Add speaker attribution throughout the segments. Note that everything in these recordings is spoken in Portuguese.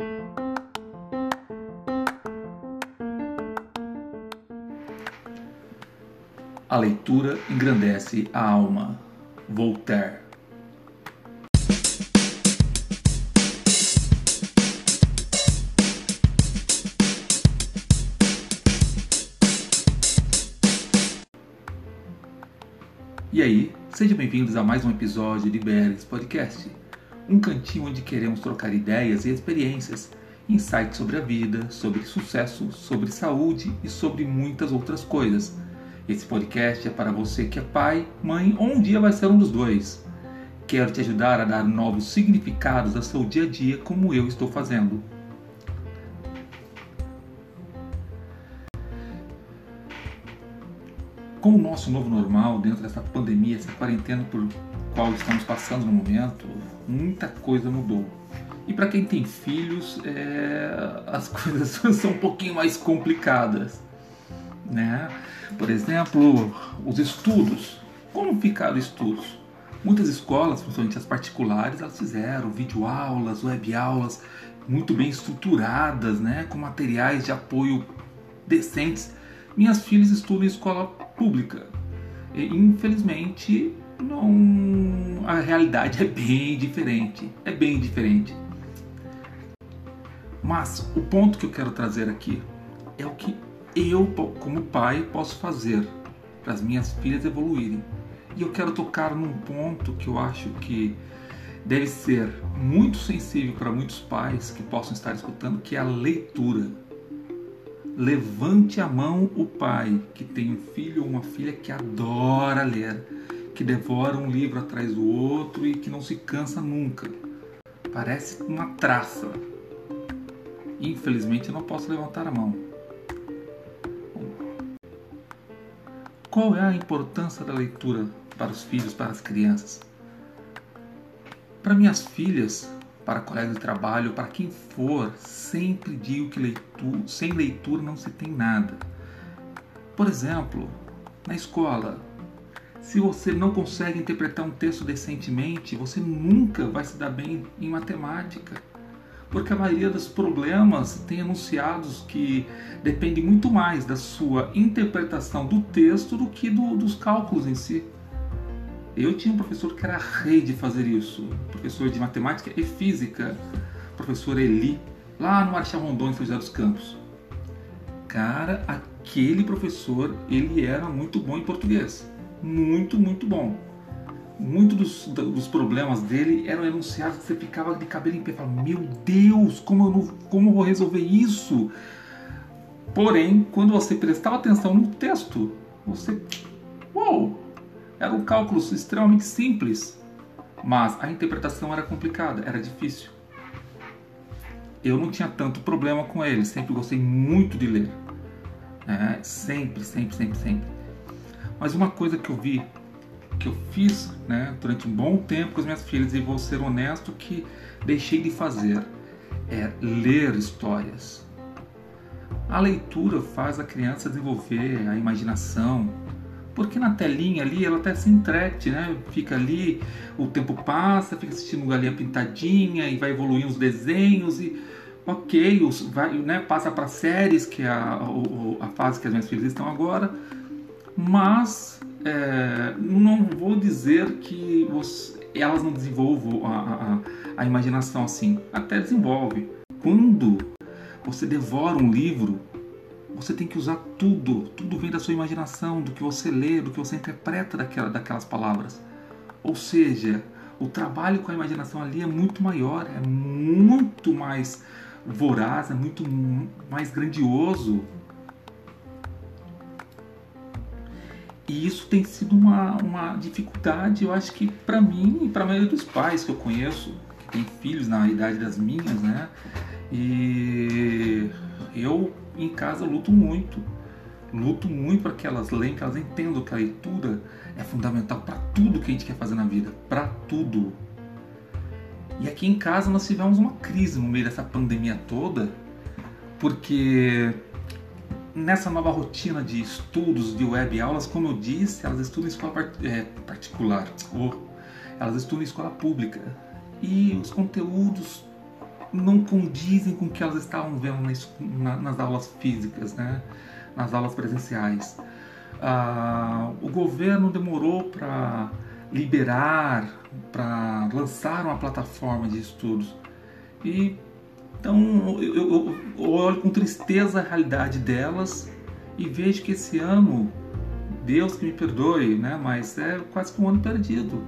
Speaker 1: A leitura engrandece a alma. Voltaire. E aí, sejam bem-vindos a mais um episódio de BRs Podcast, um cantinho onde queremos trocar ideias e experiências, insights sobre a vida, sobre sucesso, sobre saúde e sobre muitas outras coisas esse podcast é para você que é pai, mãe ou um dia vai ser um dos dois. Quero te ajudar a dar novos significados ao seu dia a dia, como eu estou fazendo. Com o nosso novo normal, dentro dessa pandemia, essa quarentena por qual estamos passando no momento, muita coisa mudou. E para quem tem filhos, é... as coisas são um pouquinho mais complicadas né? Por exemplo, os estudos. Como ficaram os estudos? Muitas escolas, principalmente as particulares, elas fizeram videoaulas, webaulas muito bem estruturadas, né? com materiais de apoio decentes. Minhas filhas estudam em escola pública. E, infelizmente, não a realidade é bem diferente. É bem diferente. Mas o ponto que eu quero trazer aqui é o que eu, como pai, posso fazer para as minhas filhas evoluírem. E eu quero tocar num ponto que eu acho que deve ser muito sensível para muitos pais que possam estar escutando, que é a leitura. Levante a mão o pai que tem um filho ou uma filha que adora ler, que devora um livro atrás do outro e que não se cansa nunca. Parece uma traça. Infelizmente eu não posso levantar a mão Qual é a importância da leitura para os filhos, para as crianças? Para minhas filhas, para colegas de trabalho, para quem for, sempre digo que sem leitura não se tem nada. Por exemplo, na escola, se você não consegue interpretar um texto decentemente, você nunca vai se dar bem em matemática porque a maioria dos problemas tem enunciados que dependem muito mais da sua interpretação do texto do que do, dos cálculos em si. Eu tinha um professor que era rei de fazer isso, professor de matemática e física, professor Eli, lá no Marechal Rondon, em São José dos Campos. Cara, aquele professor, ele era muito bom em português. Muito, muito bom muitos dos, dos, problemas dele eram enunciados que você ficava de cabelo em pé, falava, meu Deus, como eu, não, como eu vou resolver isso? Porém, quando você prestava atenção no texto, você, uou, eram cálculos extremamente simples, mas a interpretação era complicada, era difícil. Eu não tinha tanto problema com ele, sempre gostei muito de ler, é, sempre, sempre, sempre, sempre. Mas uma coisa que eu vi que eu fiz né, durante um bom tempo com as minhas filhas e vou ser honesto que deixei de fazer é ler histórias. A leitura faz a criança desenvolver a imaginação, porque na telinha ali ela até se entrete, né? Fica ali, o tempo passa, fica assistindo galinha pintadinha e vai evoluindo os desenhos e ok, os, vai, né, passa para séries, que é a, a, a fase que as minhas filhas estão agora, mas é, não vou dizer que você, elas não desenvolvam a, a, a imaginação assim. Até desenvolve. Quando você devora um livro, você tem que usar tudo. Tudo vem da sua imaginação, do que você lê, do que você interpreta daquela, daquelas palavras. Ou seja, o trabalho com a imaginação ali é muito maior, é muito mais voraz, é muito mais grandioso E isso tem sido uma, uma dificuldade, eu acho que para mim e para a maioria dos pais que eu conheço, que tem filhos na idade das minhas, né? E eu em casa luto muito. Luto muito para que elas leiam, que elas entendam que a leitura é fundamental para tudo que a gente quer fazer na vida, para tudo. E aqui em casa nós tivemos uma crise no meio dessa pandemia toda, porque nessa nova rotina de estudos de web aulas, como eu disse, elas estudam em escola é, particular, ou elas estudam em escola pública. E os conteúdos não condizem com o que elas estavam vendo nas, nas aulas físicas, né? nas aulas presenciais. Ah, o governo demorou para liberar, para lançar uma plataforma de estudos. E então eu, eu, eu, olho com tristeza a realidade delas e vejo que esse ano, Deus que me perdoe, né, mas é quase que um ano perdido.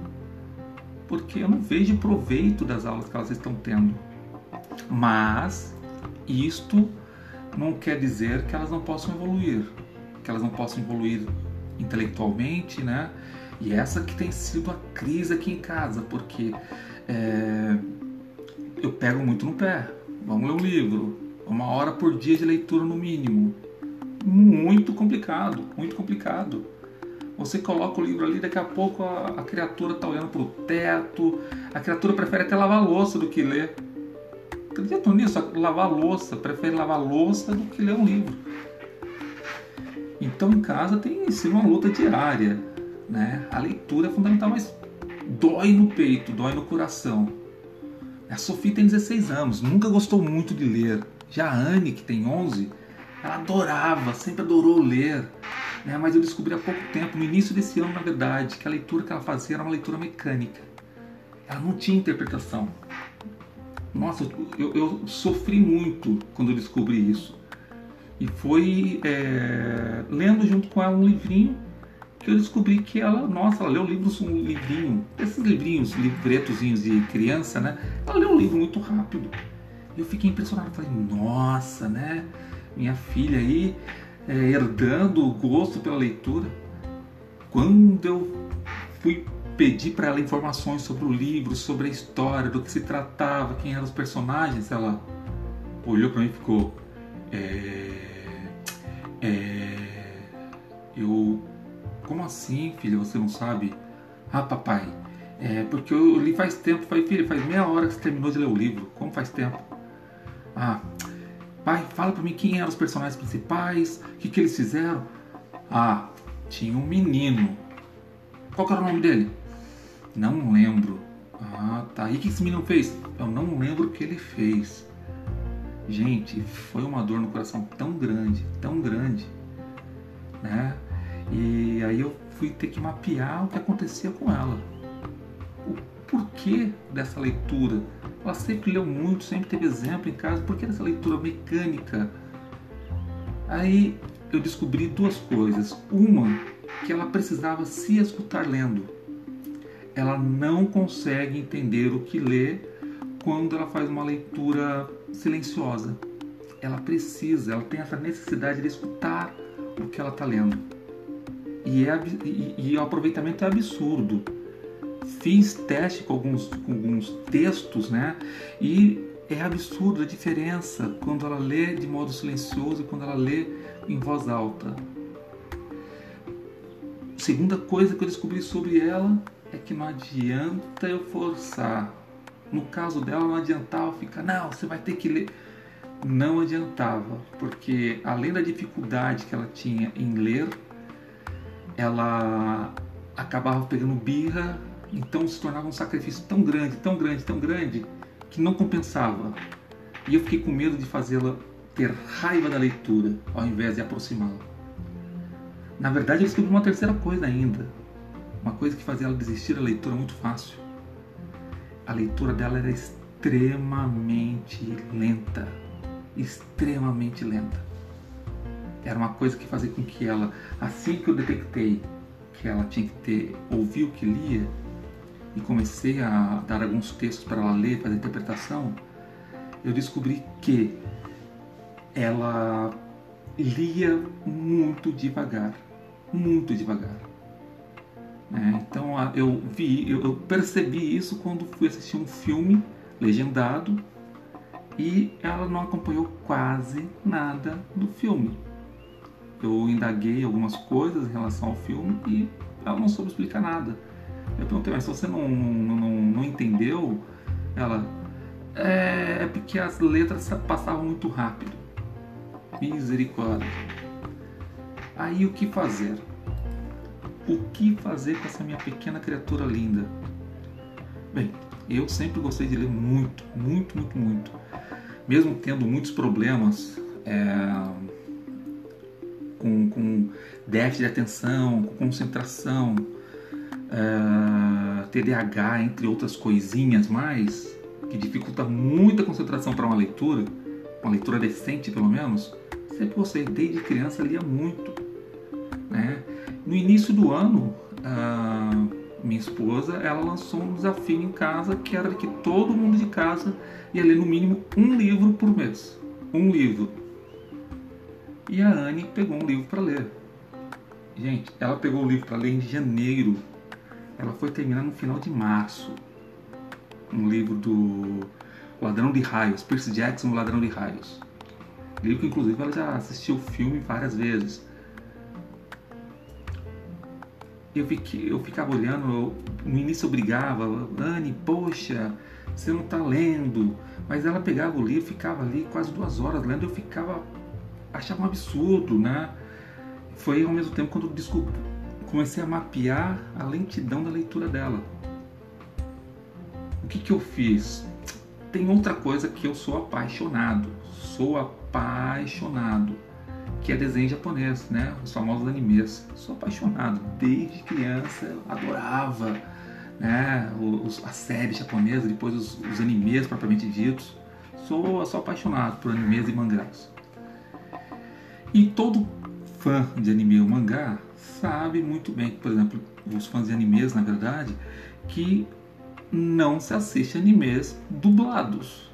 Speaker 1: Porque eu não vejo proveito das aulas que elas estão tendo. Mas isto não quer dizer que elas não possam evoluir, que elas não possam evoluir intelectualmente, né? E essa que tem sido a crise aqui em casa, porque é, eu pego muito no pé. Vamos ler um livro, uma hora por dia de leitura no mínimo. Muito complicado, muito complicado. Você coloca o livro ali, daqui a pouco a, a criatura está olhando para o teto, a criatura prefere até lavar louça do que ler. Acreditam nisso? Lavar louça, prefere lavar louça do que ler um livro. Então em casa tem sido uma luta diária. Né? A leitura é fundamental, mas dói no peito, dói no coração. A Sofia tem 16 anos, nunca gostou muito de ler. Já a Anne, que tem 11, ela adorava, sempre adorou ler. Né? Mas eu descobri há pouco tempo, no início desse ano, na verdade, que a leitura que ela fazia era uma leitura mecânica. Ela não tinha interpretação. Nossa, eu, eu sofri muito quando eu descobri isso. E foi é, lendo junto com ela um livrinho que eu descobri que ela, nossa, ela leu livros, um livrinho, esses livrinhos, livretozinhos de criança, né? Ela leu um livro muito rápido. Eu fiquei impressionado, falei, nossa, né? Minha filha aí é, herdando o gosto pela leitura. Quando eu fui pedi para ela informações sobre o livro, sobre a história, do que se tratava, quem eram os personagens, ela olhou para mim e ficou. É, é, assim, filha? Você não sabe? Ah, papai, é porque eu li faz tempo. Falei, filha, faz meia hora que você terminou de ler o livro. Como faz tempo? Ah, pai, fala para mim quem eram os personagens principais, o que, que eles fizeram. Ah, tinha um menino. Qual era o nome dele? Não lembro. Ah, tá. E o que esse menino fez? Eu não lembro o que ele fez. Gente, foi uma dor no coração tão grande, tão grande, né? E aí eu fui ter que mapear o que acontecia com ela. O porquê dessa leitura? Ela sempre leu muito, sempre teve exemplo em casa. Por que dessa leitura mecânica? Aí eu descobri duas coisas. Uma, que ela precisava se escutar lendo ela não consegue entender o que lê quando ela faz uma leitura silenciosa. Ela precisa, ela tem essa necessidade de escutar o que ela está lendo. E, é, e, e, o aproveitamento é absurdo. Fiz teste com alguns, com alguns textos, né? E é absurdo a diferença quando ela lê de modo silencioso e quando ela lê em voz alta. Segunda coisa que eu descobri sobre ela é que não adianta eu forçar. No caso dela, não adiantava ficar, não, você vai ter que ler. Não adiantava, porque além da dificuldade que ela tinha em ler, ela acabava pegando birra, então se tornava um sacrifício tão grande, tão grande, tão grande, que não compensava. E eu fiquei com medo de fazê-la ter raiva da leitura, ao invés de aproximá-la. Na verdade, eu descobri uma terceira coisa ainda uma coisa que fazia ela desistir da leitura muito fácil. A leitura dela era extremamente lenta. Extremamente lenta. Era uma coisa que fazia com que ela, assim que eu detectei que ela tinha que ter, ouvir o que lia, e comecei a dar alguns textos para ela ler, fazer interpretação, eu descobri que ela lia muito devagar, muito devagar. Né? Então eu vi, eu percebi isso quando fui assistir um filme legendado e ela não acompanhou quase nada do filme. Eu indaguei algumas coisas em relação ao filme e ela não soube explicar nada. Eu perguntei, mas você não, não, não, não entendeu, ela é, é porque as letras passavam muito rápido. Misericórdia. Aí o que fazer? O que fazer com essa minha pequena criatura linda? Bem, eu sempre gostei de ler muito, muito, muito, muito. mesmo tendo muitos problemas é, com, com déficit de atenção, com concentração, é, TDAH, entre outras coisinhas mais, que dificulta muito a concentração para uma leitura, uma leitura decente pelo menos, sempre gostei, desde criança lia muito. Né? No início do ano, minha esposa, ela lançou um desafio em casa que era que todo mundo de casa ia ler no mínimo um livro por mês. Um livro. E a Anne pegou um livro para ler. Gente, ela pegou o livro para ler em janeiro. Ela foi terminar no final de março. Um livro do Ladrão de Raios, Percy Jackson, o Ladrão de Raios. Livro que inclusive ela já assistiu o filme várias vezes eu, fiquei, eu ficava olhando, eu, no início eu brigava, Anne, poxa, você não está lendo. Mas ela pegava o livro, ficava ali quase duas horas lendo, eu ficava, achava um absurdo, né? Foi ao mesmo tempo quando eu desculpa, comecei a mapear a lentidão da leitura dela. O que, que eu fiz? Tem outra coisa que eu sou apaixonado, sou apaixonado que é desenho japonês, né? Os famosos animes. Sou apaixonado desde criança, adorava, né? Os, a série japonesa, depois os, os animes propriamente ditos. Sou, sou apaixonado por animes e mangás. E todo fã de anime ou mangá sabe muito bem por exemplo, os fãs de animes, na verdade, que não se assiste animes dublados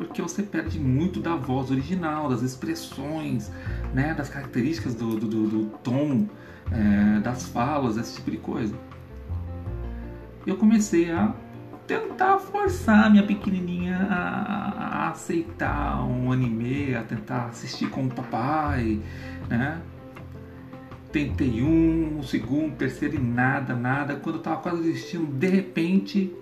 Speaker 1: porque você perde muito da voz original, das expressões, né, das características do, do, do, do tom, é, das falas, esse tipo de coisa. Eu comecei a tentar forçar minha pequenininha a, a, aceitar um anime, a tentar assistir com o papai, né? Tentei um, o segundo, terceiro e nada, nada. Quando eu tava quase desistindo, de repente,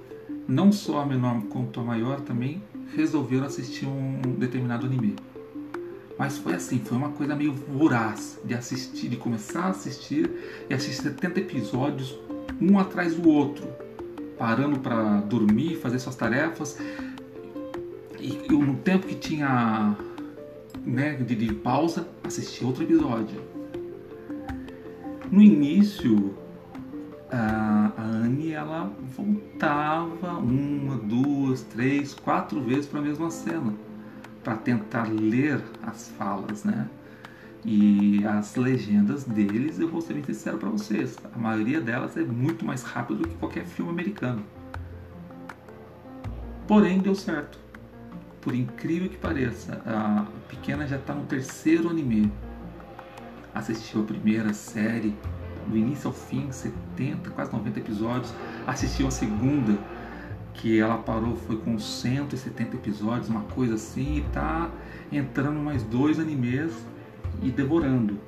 Speaker 1: não só a menor quanto a maior também resolveram assistir um determinado anime. Mas foi assim, foi uma coisa meio voraz de assistir, de começar a assistir e assistir 70 episódios um atrás do outro, parando para dormir, fazer suas tarefas. E, no tempo que tinha né, de, de pausa, assistir outro episódio. No início, a, a Anne ela voltava uma, duas, três, quatro vezes para a mesma cena para tentar ler as falas, né? E as legendas deles, eu vou ser bem sincero para vocês, a maioria delas é muito mais rápido do que qualquer filme americano. Porém, deu certo. Por incrível que pareça, a pequena já está no terceiro anime. Assistiu a primeira série, do início ao fim, 70, quase 90 episódios. Assistiu a segunda, que ela parou, foi com 170 episódios, uma coisa assim, e tá entrando mais dois animes e devorando.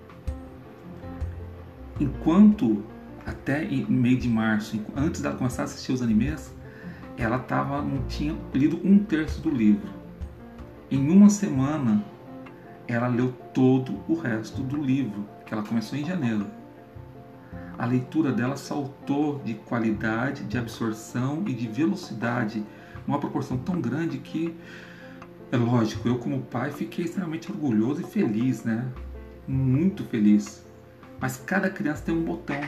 Speaker 1: Enquanto até meio de março, antes dela começar a assistir os animes, ela tava, não tinha lido um terço do livro. Em uma semana, ela leu todo o resto do livro, que ela começou em janeiro a leitura dela saltou de qualidade, de absorção e de velocidade, uma proporção tão grande que, é lógico, eu como pai fiquei extremamente orgulhoso e feliz, né? Muito feliz. Mas cada criança tem um botão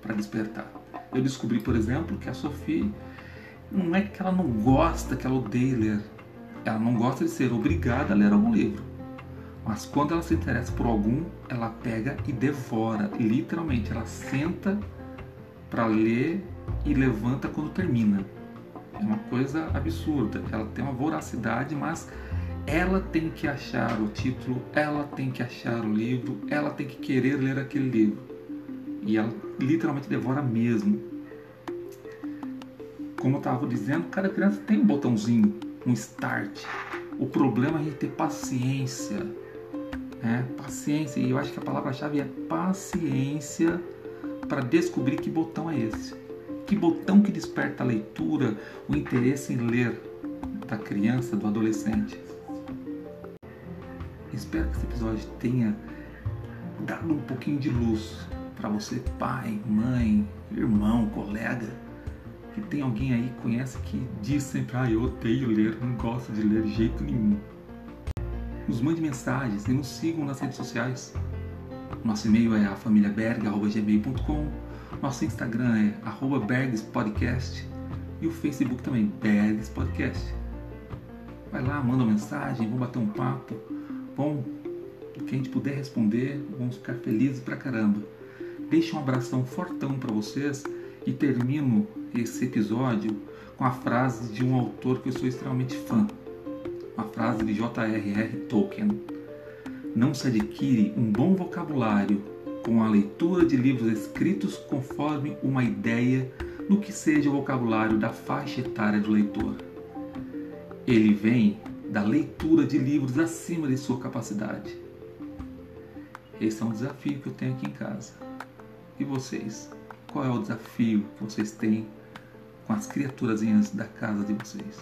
Speaker 1: para despertar. Eu descobri, por exemplo, que a Sophie não é que ela não gosta, que ela odeia ler. Ela não gosta de ser obrigada a ler algum livro. Mas quando ela se interessa por algum, ela pega e devora, literalmente. Ela senta para ler e levanta quando termina. É uma coisa absurda. Ela tem uma voracidade, mas ela tem que achar o título, ela tem que achar o livro, ela tem que querer ler aquele livro. E ela literalmente devora mesmo. Como eu estava dizendo, cada criança tem um botãozinho, um start. O problema é a gente ter paciência né? Paciência, e eu acho que a palavra-chave é paciência para descobrir que botão é esse. Que botão que desperta a leitura, o interesse em ler da criança, do adolescente. Espero que esse episódio tenha dado um pouquinho de luz para você, pai, mãe, irmão, colega, que tem alguém aí que conhece que diz sempre, ah, eu odeio ler, não gosto de ler de jeito nenhum. Nos mande mensagens e nos sigam nas redes sociais. Nosso e-mail é afamiliaberg.gmail.com Nosso Instagram é bergspodcast e o Facebook também, Bergs Podcast. Vai lá, manda uma mensagem, vamos bater um papo. Bom, o que a gente puder responder, vamos ficar felizes pra caramba. Deixe um abração fortão para vocês e termino esse episódio com a frase de um autor que eu sou extremamente fã. Uma frase de J.R.R. Tolkien. Não se adquire um bom vocabulário com a leitura de livros escritos conforme uma ideia do que seja o vocabulário da faixa etária do leitor. Ele vem da leitura de livros acima de sua capacidade. Esse é um desafio que eu tenho aqui em casa. E vocês? Qual é o desafio que vocês têm com as criaturazinhas da casa de vocês?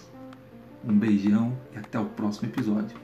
Speaker 1: Um beijão e até o próximo episódio.